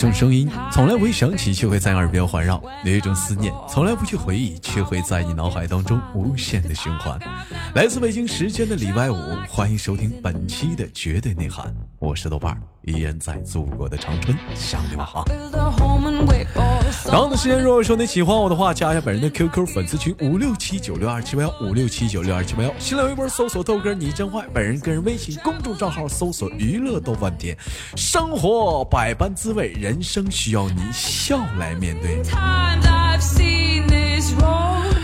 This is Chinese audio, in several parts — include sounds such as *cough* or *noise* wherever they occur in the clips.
种声音从来不会响起，却会在耳边环绕；有一种思念从来不去回忆，却会在你脑海当中无限的循环。来自北京时间的礼拜五，欢迎收听本期的绝对内涵，我是豆瓣，依然在祖国的长春向你们好。然后呢时间，如果说你喜欢我的话，加一下本人的 QQ 粉丝群五六七九六二七八幺五六七九六二七八幺，新浪微博搜索豆哥你真坏，本人个人微信公众账号搜索娱乐豆半天，生活百般滋味，人生需要你笑来面对。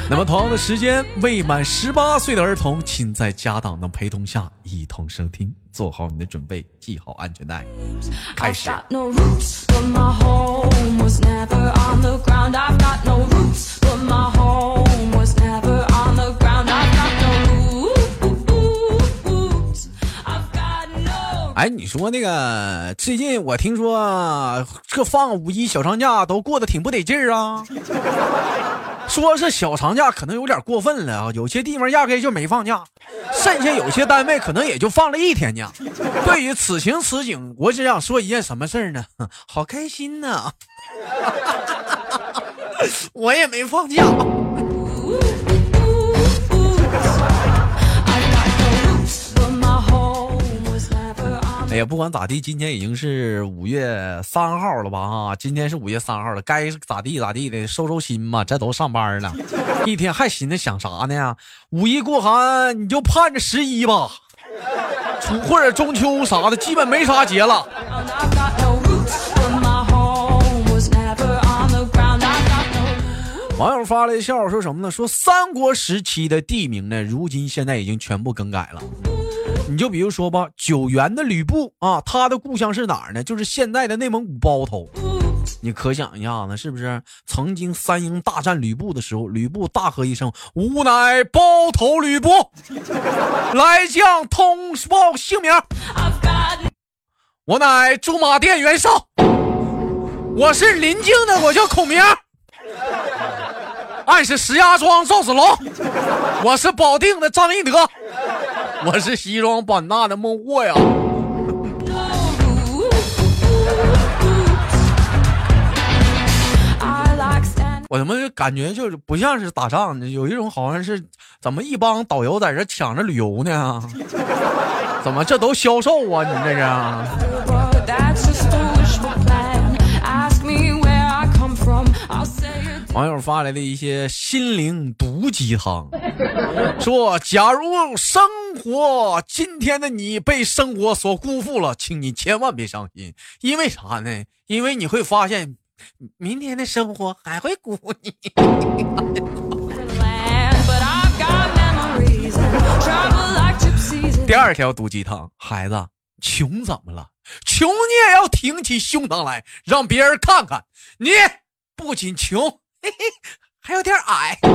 *laughs* 那么同样的时间，未满十八岁的儿童，请在家长的陪同下一同收听，做好你的准备，系好安全带，开始。哎，你说那个最近我听说这放五一小长假都过得挺不得劲儿啊。*laughs* 说是小长假可能有点过分了啊，有些地方压根就没放假，剩下有些单位可能也就放了一天假。对于此情此景，我只想说一件什么事儿呢？*laughs* 好开心呐！*laughs* 我也没放假。哎呀，不管咋地，今天已经是五月三号了吧？哈，今天是五月三号了，该咋地咋地的，收收心吧。这都上班了，一天还寻思想啥呢？五一过寒，你就盼着十一吧，初或者中秋啥的，基本没啥节了。网友发了一笑，说什么呢？说三国时期的地名呢，如今现在已经全部更改了。你就比如说吧，九原的吕布啊，他的故乡是哪儿呢？就是现在的内蒙古包头。你可想一下子，是不是？曾经三英大战吕布的时候，吕布大喝一声：“吾乃包头吕布，来将通报姓名。我乃驻马店袁绍，我是临静的，我叫孔明。俺是石家庄赵子龙，我是保定的张一德。”我是西双版纳的孟获呀！我他妈感觉就是不像是打仗呢，有一种好像是怎么一帮导游在这抢着旅游呢？*laughs* 怎么这都销售啊？你这是？网友发来的一些心灵毒鸡汤，说：假如生活今天的你被生活所辜负了，请你千万别伤心，因为啥呢？因为你会发现，明天的生活还会辜负你。*laughs* 第二条毒鸡汤，孩子，穷怎么了？穷你也要挺起胸膛来，让别人看看，你不仅穷。*laughs* 还有点矮。*laughs*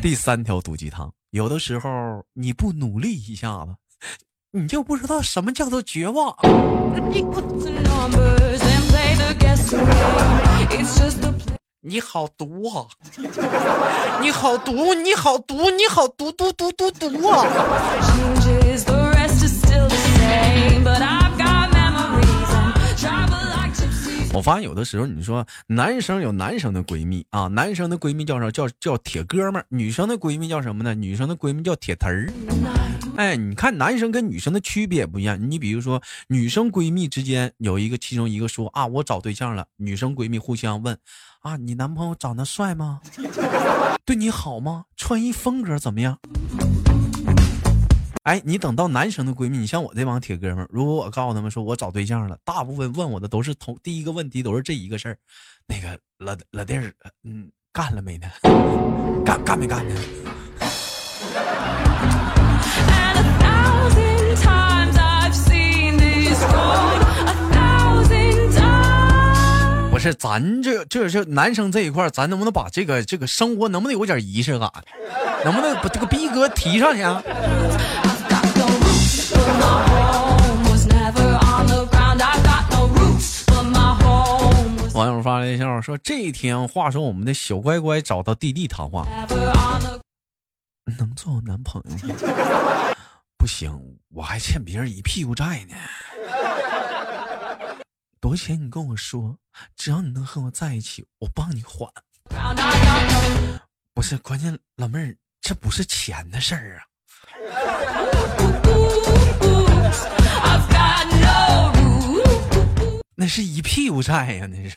第三条毒鸡汤，有的时候你不努力一下子，你就不知道什么叫做绝望。你好毒啊！*laughs* 你好毒！你好毒！你好毒毒毒毒毒啊！发现有的时候，你说男生有男生的闺蜜啊，男生的闺蜜叫啥？叫叫铁哥们儿。女生的闺蜜叫什么呢？女生的闺蜜叫铁嘚儿。哎，你看男生跟女生的区别也不一样。你比如说，女生闺蜜之间有一个，其中一个说啊，我找对象了。女生闺蜜互相问啊，你男朋友长得帅吗？对你好吗？穿衣风格怎么样？哎，你等到男生的闺蜜，你像我这帮铁哥们儿，如果我告诉他们说我找对象了，大部分问我的都是同第一个问题都是这一个事儿，那个老老弟儿，嗯，干了没呢？干干没干呢？不是，咱这这这男生这一块，咱能不能把这个这个生活能不能有点仪式感？能不能把这个逼格提上去啊？网友发来笑说：“这一天，话说我们的小乖乖找到弟弟谈话，能做我男朋友吗？不，行，我还欠别人一屁股债呢。多少钱？你跟我说，只要你能和我在一起，我帮你还。不是，关键老妹儿，这不是钱的事儿啊。那是一屁股债呀，那是。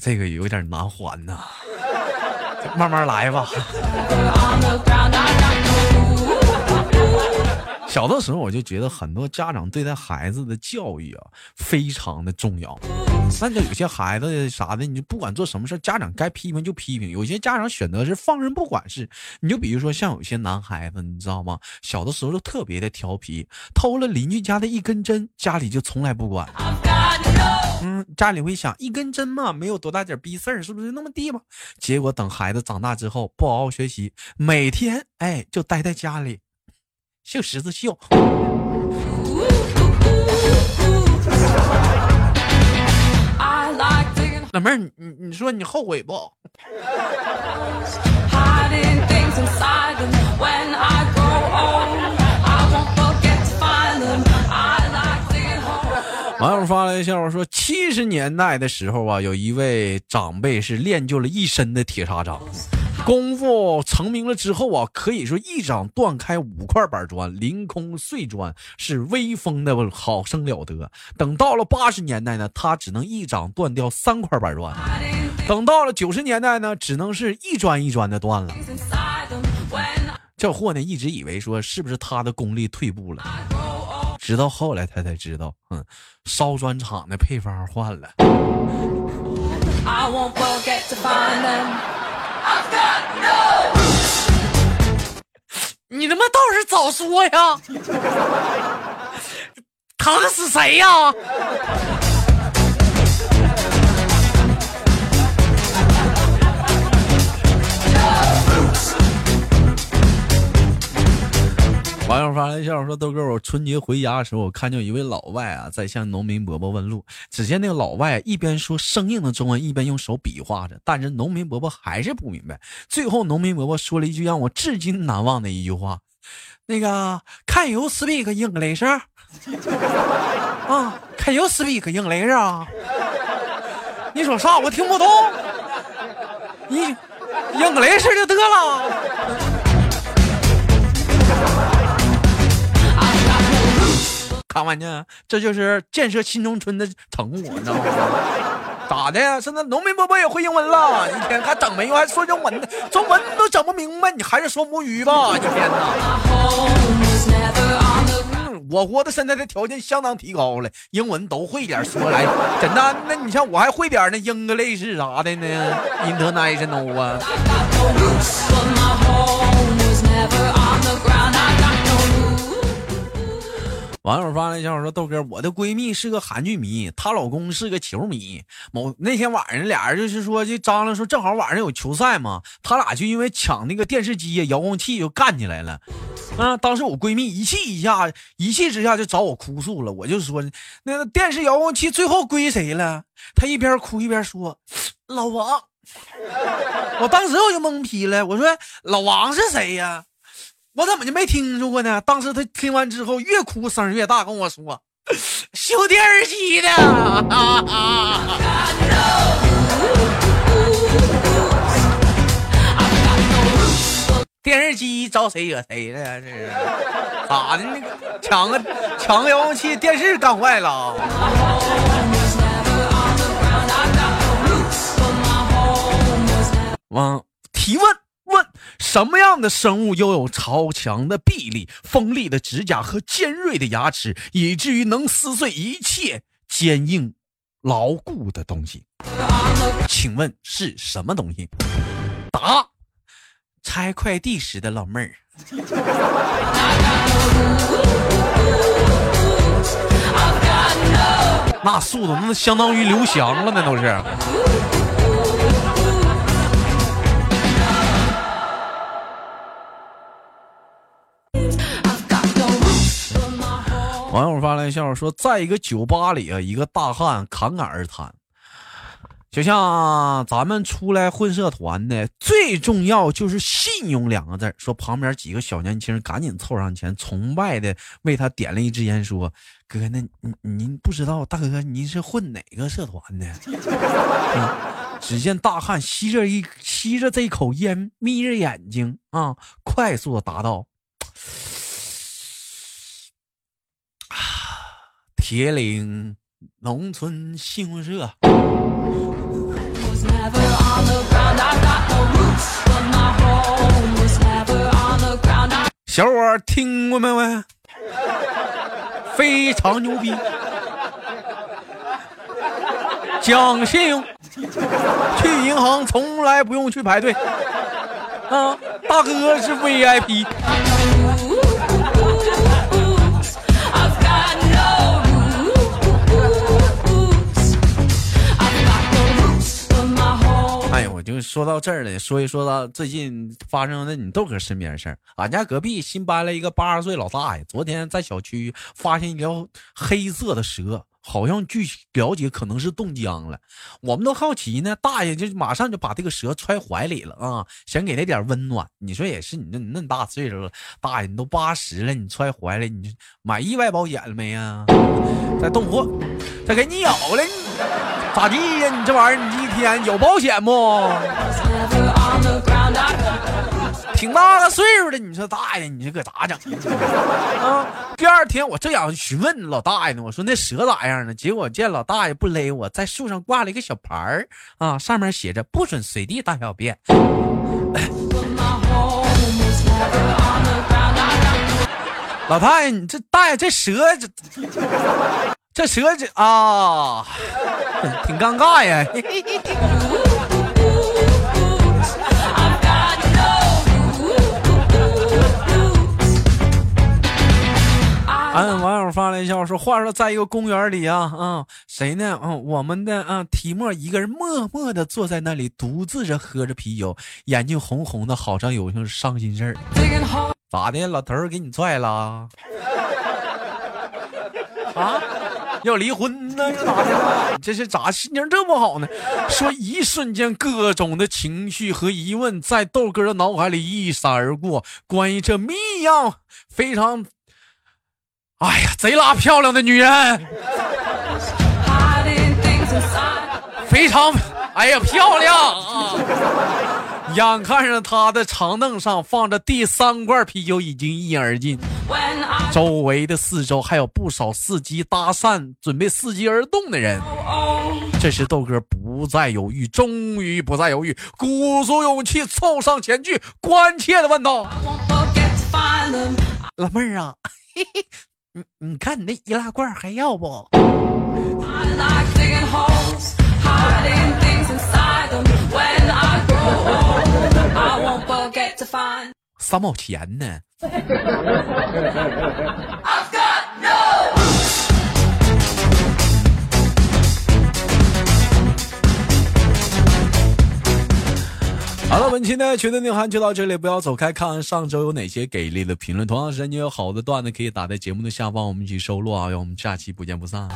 这个有点难还呐，慢慢来吧。小的时候我就觉得很多家长对待孩子的教育啊非常的重要。那就有些孩子啥的，你就不管做什么事家长该批评就批评。有些家长选择是放任不管事。你就比如说像有些男孩子，你知道吗？小的时候就特别的调皮，偷了邻居家的一根针，家里就从来不管。嗯，家里会想一根针嘛，没有多大点逼事儿，是不是那么地吧？结果等孩子长大之后，不好好学习，每天哎就待在家里。绣十字绣，老妹儿，你你你说你后悔不？网友发来笑话说，七十年代的时候啊，有一位长辈是练就了一身的铁砂掌。功夫成名了之后啊，可以说一掌断开五块板砖，凌空碎砖，是威风的好生了得。等到了八十年代呢，他只能一掌断掉三块板砖；等到了九十年代呢，只能是一砖一砖的断了。这货呢，一直以为说是不是他的功力退步了，直到后来他才知道，嗯，烧砖厂的配方换了。你他妈倒是早说呀！*laughs* 疼死谁呀？网友发来笑说：“豆哥，我春节回家的时候，我看见一位老外啊，在向农民伯伯问路。只见那个老外一边说生硬的中文，一边用手比划着，但是农民伯伯还是不明白。最后，农民伯伯说了一句让我至今难忘的一句话：‘那个，Can you speak English？’ 啊，Can you speak English？啊？*laughs* *laughs* 你说啥？我听不懂。*laughs* 你 English 就得了。”看完呢，这就是建设新农村的成果，你知道吗？*laughs* 咋的？现在农民伯伯也会英文了？一天还整没用还说中文呢？中文都整不明白，你还是说母语吧？一天呐！我国的现在的条件相当提高了，英文都会点说来，真的？那你像我还会点那英格类似啥的呢？International 啊。网友发来消息说：“豆哥，我的闺蜜是个韩剧迷，她老公是个球迷。某那天晚上，俩人就是说就张罗说，正好晚上有球赛嘛，他俩就因为抢那个电视机、遥控器就干起来了。啊，当时我闺蜜一气一下，一气之下就找我哭诉了。我就说，那个电视遥控器最后归谁了？她一边哭一边说：老王。我当时我就懵逼了，我说老王是谁呀？”我怎么就没听说过呢？当时他听完之后，越哭声越大，跟我说：“修电视机的，电视机招谁惹谁了？这是咋的？那个抢个抢个遥控器，电视干坏了。”王提问。什么样的生物拥有超强的臂力、锋利的指甲和尖锐的牙齿，以至于能撕碎一切坚硬、牢固的东西？请问是什么东西？答：拆快递时的老妹儿。那速度那相当于刘翔了，那都是。网友发来笑话说，在一个酒吧里啊，一个大汉侃侃而谈，就像咱们出来混社团的，最重要就是信用两个字。说旁边几个小年轻赶紧凑上前，崇拜的为他点了一支烟，说：“哥，那您您不知道，大哥您是混哪个社团的？” *laughs* 只见大汉吸着一吸着这口烟，眯着眼睛啊，快速的答道：“铁岭农村新闻社。”小伙听过没？喂，非常牛逼，讲信用，去银行从来不用去排队，啊，大哥是 VIP。说到这儿了，说一说到最近发生的你豆哥身边的事儿。俺家隔壁新搬来一个八十岁老大爷，昨天在小区发现一条黑色的蛇，好像据了解可能是冻僵了。我们都好奇呢，大爷就马上就把这个蛇揣怀里了啊，想给他点温暖。你说也是，你那那么大岁数了，大爷你都八十了，你揣怀里，你买意外保险了没呀？再冻货，再给你咬了。咋地呀？你这玩意儿，你一天有保险不？挺大个岁数的，你说大爷，你这可咋整啊？第二天我正想询问老大爷呢，我说那蛇咋样呢？结果见老大爷不勒我，在树上挂了一个小牌儿啊，上面写着不准随地大小便。*laughs* 老大爷，你这大爷这蛇这。这蛇这啊，*laughs* 挺尴尬呀。*laughs* 俺网友发来一笑说：“话说，在一个公园里啊，啊，谁呢？嗯，我们的啊，提莫一个人默默的坐在那里，独自着喝着啤酒，眼睛红红的，好像有些伤心事儿。咋的？老头儿给你拽了？啊？”要离婚呢？又咋的？这是咋心情这么好呢？说一瞬间，各种的情绪和疑问在豆哥的脑海里一闪而过。关于这谜一样非常，哎呀，贼拉漂亮的女人，非常，哎呀，漂亮啊！眼看着他的长凳上放着第三罐啤酒，已经一饮而尽。周围的四周还有不少伺机搭讪、准备伺机而动的人。这时豆哥不再犹豫，终于不再犹豫，鼓足勇气凑上前去，关切的问道：“老妹儿啊，你你看你那易拉罐还要不？”三毛钱呢？好了，本期的绝对内涵就到这里，不要走开，看看上周有哪些给力的评论。同样时间，你有好的段子可以打在节目的下方，我们一起收录啊！让我们下期不见不散。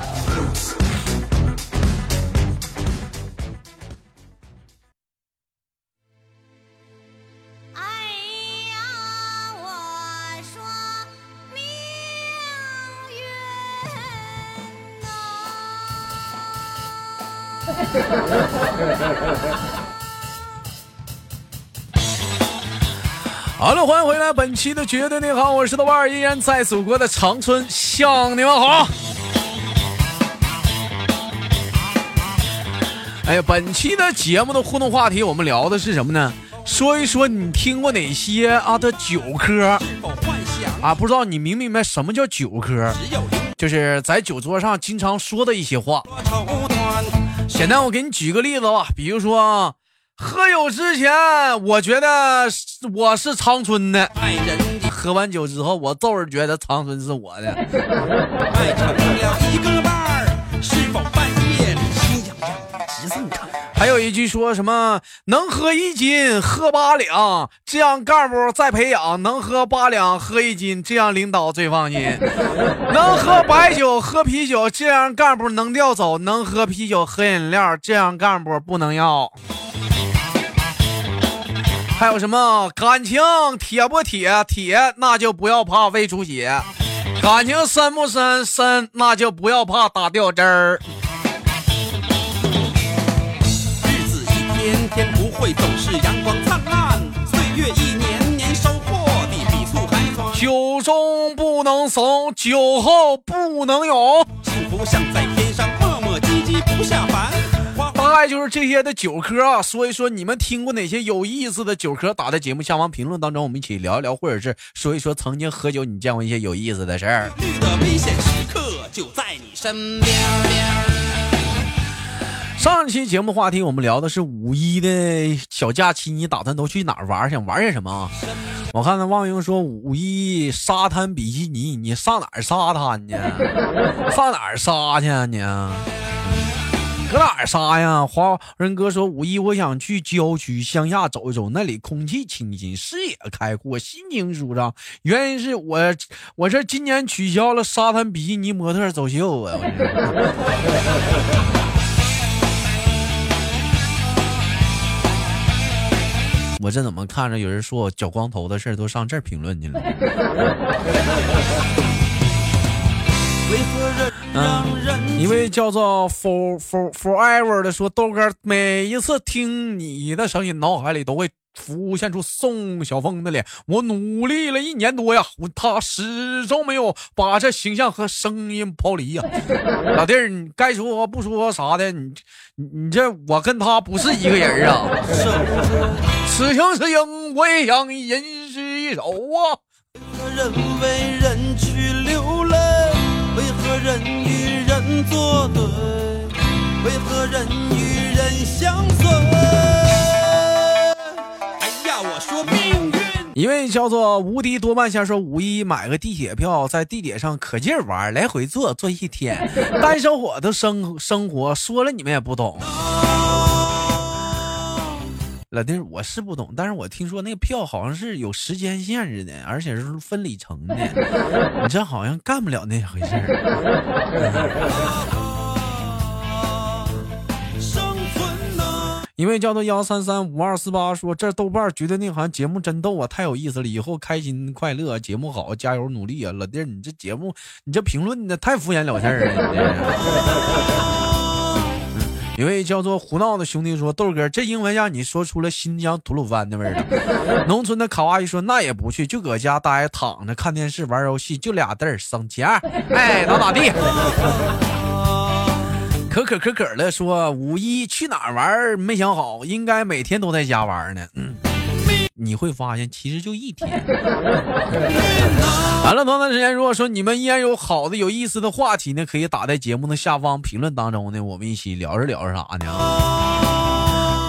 好了，欢迎回来，本期的绝对内行，我是豆瓣，依然在祖国的长春向你们好。哎呀，本期的节目的互动话题，我们聊的是什么呢？说一说你听过哪些啊的酒科啊？不知道你明不明白什么叫酒科？就是在酒桌上经常说的一些话。简单，我给你举个例子吧，比如说，喝酒之前，我觉得我是长春的；喝完酒之后，我就是觉得长春是我的。有一句说什么能喝一斤喝八两，这样干部再培养；能喝八两喝一斤，这样领导最放心。*laughs* 能喝白酒喝啤酒，这样干部能调走；能喝啤酒喝饮料，这样干部不能要。还有什么感情铁不铁？铁那就不要怕胃出血；感情深不深？深那就不要怕打掉针儿。会总是阳光灿烂，岁月一年年收获的比醋还酸。酒中不能怂，酒后不能勇。幸福像在天上磨磨唧唧不下凡。大概就是这些的酒嗑啊，说一说你们听过哪些有意思的酒嗑？打在节目下方评论当中，我们一起聊一聊，或者是说一说曾经喝酒你见过一些有意思的事儿。绿的危险时刻就在你身边。上期节目话题我们聊的是五一的小假期，你打算都去哪儿玩？想玩些什么？我看那望英说五一沙滩比基尼，你上哪儿沙滩呢？*laughs* 上哪儿沙去啊你？搁哪儿沙呀？华人哥说五一我想去郊区乡下走一走，那里空气清新，视野开阔，心情舒畅。原因是我我这今年取消了沙滩比基尼模特走秀啊。我这怎么看着有人说我脚光头的事都上这儿评论去了？嗯，一位叫做 for for forever 的说，豆哥每一次听你的声音，脑海里都会浮现出宋晓峰的脸。我努力了一年多呀，我他始终没有把这形象和声音抛离呀。老弟儿，你该说不说啥的，你你你这我跟他不是一个人啊。此情此景，我也想吟诗一首啊。为何人为人去流泪。为何人与人作对？为何人与人相随？哎呀，我说命运。一位叫做无敌多半仙说，五一买个地铁票，在地铁上可劲玩，来回坐坐一天。*laughs* 单身伙的生生活，说了你们也不懂。老弟，我是不懂，但是我听说那个票好像是有时间限制的，而且是分里程的，你这好像干不了那回事一位叫做幺三三五二四八说：“这豆瓣觉得内涵节目真逗啊，太有意思了，以后开心快乐，节目好，加油努力啊！”老弟，你这节目，你这评论的太敷衍了事儿了。一位叫做胡闹的兄弟说：“豆哥，这英文让你说出了新疆吐鲁番的味儿了。*laughs* ”农村的卡哇伊说：“那也不去，就搁家待着，躺着看电视玩游戏，就俩字儿省钱。”哎，咋咋地？*laughs* 可可可可的说：“五一去哪儿玩？没想好，应该每天都在家玩呢。”嗯。你会发现，其实就一天。*laughs* 完了，同段时间，如果说你们依然有好的、有意思的话题呢，可以打在节目的下方评论当中呢，我们一起聊着聊着啥呢？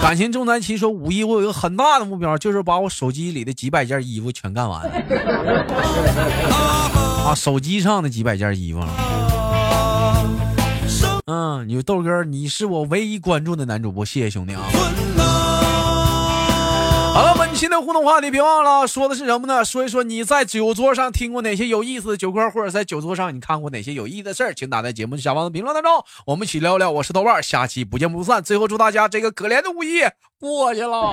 感情重灾期说五一我有一个很大的目标，就是把我手机里的几百件衣服全干完。*laughs* 啊，手机上的几百件衣服。嗯，你豆哥，你是我唯一关注的男主播，谢谢兄弟啊。好了，新的互动话题别忘了说的是什么呢？说一说你在酒桌上听过哪些有意思的酒歌，或者在酒桌上你看过哪些有意义的事儿，请打在节目下方的评论当中，我们一起聊聊。我是豆瓣，下期不见不散。最后祝大家这个可怜的五一过去了。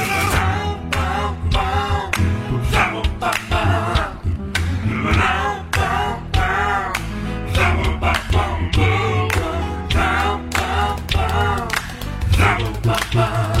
Bye.